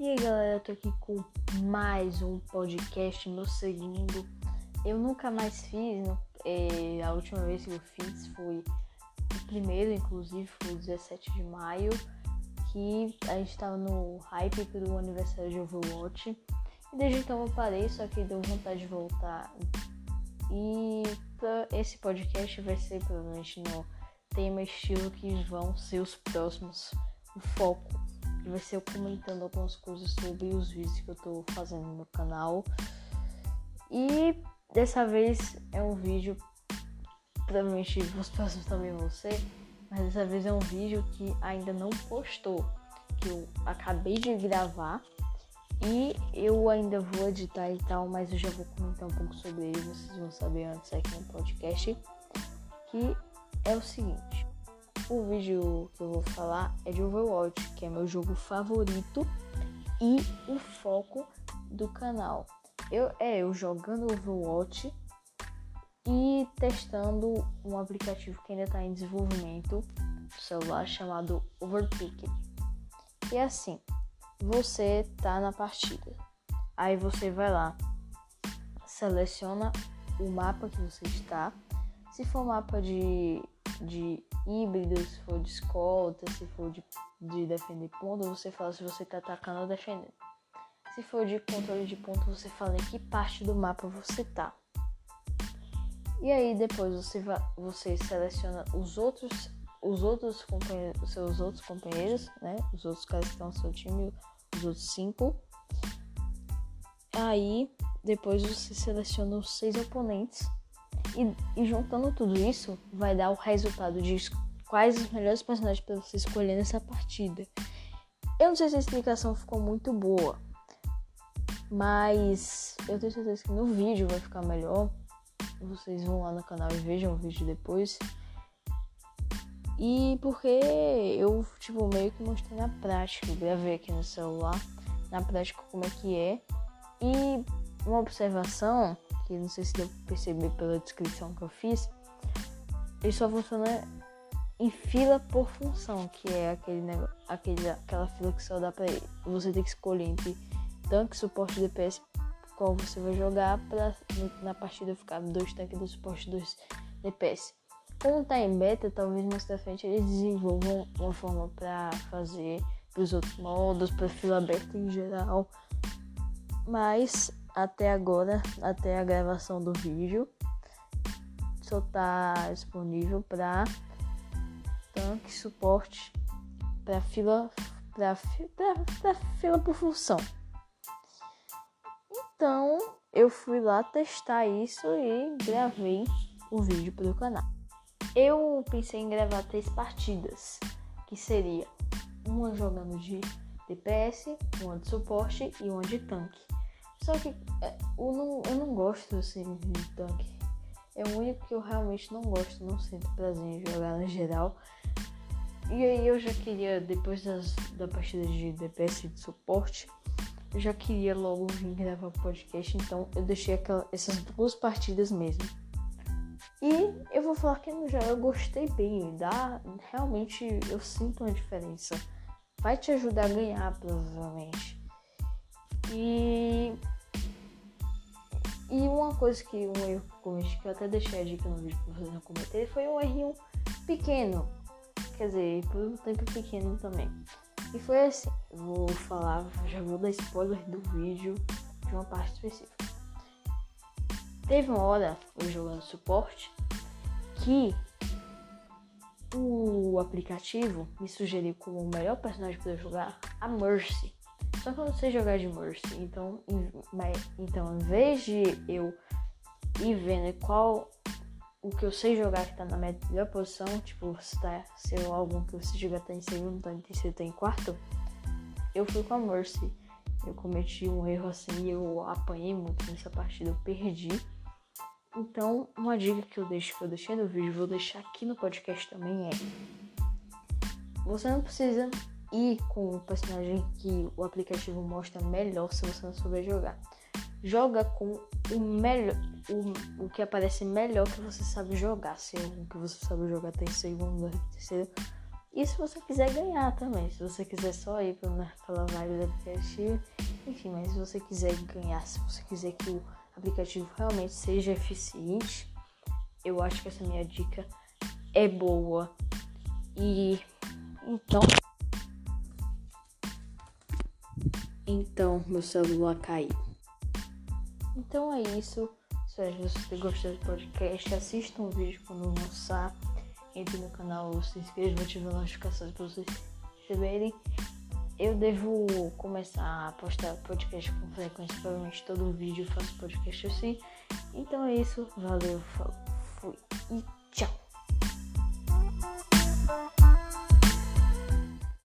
E aí galera, eu tô aqui com mais um podcast, meu segundo. Eu nunca mais fiz, é, a última vez que eu fiz foi o primeiro, inclusive, foi o 17 de maio, que a gente tava no hype pro aniversário de Overwatch. E desde então eu parei, só que deu vontade de voltar. E esse podcast vai ser provavelmente no tema estilo que vão ser os próximos, o foco vai ser eu comentando algumas coisas sobre os vídeos que eu tô fazendo no meu canal. E dessa vez é um vídeo, provavelmente os próximos também vão ser, mas dessa vez é um vídeo que ainda não postou, que eu acabei de gravar e eu ainda vou editar e tal, mas eu já vou comentar um pouco sobre ele, vocês vão saber antes aqui no podcast, que é o seguinte. O vídeo que eu vou falar é de Overwatch, que é meu jogo favorito e o foco do canal. Eu é eu jogando Overwatch e testando um aplicativo que ainda está em desenvolvimento no celular chamado Overpicked. E assim, você tá na partida. Aí você vai lá, seleciona o mapa que você está. Se for mapa de, de híbrido, se for de escolta, se for de, de defender ponto, você fala se você está atacando ou defendendo. Se for de controle de ponto, você fala em que parte do mapa você tá. E aí depois você, você seleciona os outros, os outros companheiros, os seus outros companheiros, né? Os outros caras que estão no seu time, os outros cinco. Aí depois você seleciona os seis oponentes e, e, juntando tudo isso, vai dar o resultado de quais os melhores personagens para você escolher nessa partida. Eu não sei se a explicação ficou muito boa, mas eu tenho certeza que no vídeo vai ficar melhor. Vocês vão lá no canal e vejam o vídeo depois. E porque eu, tipo, meio que mostrei na prática, gravei aqui no celular, na prática como é que é. E uma observação que não sei se deu pra perceber pela descrição que eu fiz, ele só funciona em fila por função, que é aquele negócio, aquele, aquela fila que só dá pra. Você tem que escolher entre tanque, suporte e DPS qual você vai jogar para na partida ficar dois tanques do suporte dois DPS. Como tá em beta, talvez mais pra frente eles desenvolvam uma forma para fazer para os outros modos, para fila aberta em geral. Mas até agora, até a gravação do vídeo, só tá disponível para tanque suporte para fila para fila por função. Então, eu fui lá testar isso e gravei o vídeo para o canal. Eu pensei em gravar três partidas, que seria uma jogando de DPS, uma de suporte e uma de tanque. Só que é, eu, não, eu não gosto assim de tanque. É o único que eu realmente não gosto, não sinto prazer em jogar no geral. E aí eu já queria, depois das, da partida de DPS de suporte, eu já queria logo vir gravar o podcast, então eu deixei aquela, essas duas partidas mesmo. E eu vou falar que no geral eu gostei bem, dá, realmente eu sinto uma diferença. Vai te ajudar a ganhar, provavelmente. E e uma coisa que um erro que eu cometi, que eu até deixei a dica no vídeo pra vocês não cometerem, foi um errinho pequeno. Quer dizer, por um tempo pequeno também. E foi assim, vou falar, já vou dar spoiler do vídeo de uma parte específica. Teve uma hora, eu jogando suporte, que o aplicativo me sugeriu como o melhor personagem para jogar a Mercy. Só que eu não sei jogar de Mercy. Então, em, mas, então, em vez de eu ir vendo qual o que eu sei jogar que tá na melhor posição, tipo, se, tá, se é que você jogar tá em segundo, tá em terceiro, tá em quarto, eu fui com a Mercy. Eu cometi um erro assim eu apanhei muito nessa partida, eu perdi. Então, uma dica que eu deixo, que eu deixei no vídeo, vou deixar aqui no podcast também é. Você não precisa e com o personagem que o aplicativo mostra melhor se você não souber jogar. Joga com o melhor, o, o que aparece melhor que você sabe jogar. Se o que você sabe jogar tem segundo, terceiro, E se você quiser ganhar também, se você quiser só ir pela vibe do aplicativo, enfim, mas se você quiser ganhar, se você quiser que o aplicativo realmente seja eficiente, eu acho que essa minha dica é boa. E então. Então, meu celular caiu. Então é isso. Espero que vocês gostado do podcast. Assistam o vídeo quando lançar. Entre no canal, se inscreva, ative notificações para vocês receberem. Eu devo começar a postar podcast com frequência. Provavelmente todo vídeo eu faço podcast assim. Então é isso. Valeu, fui e tchau.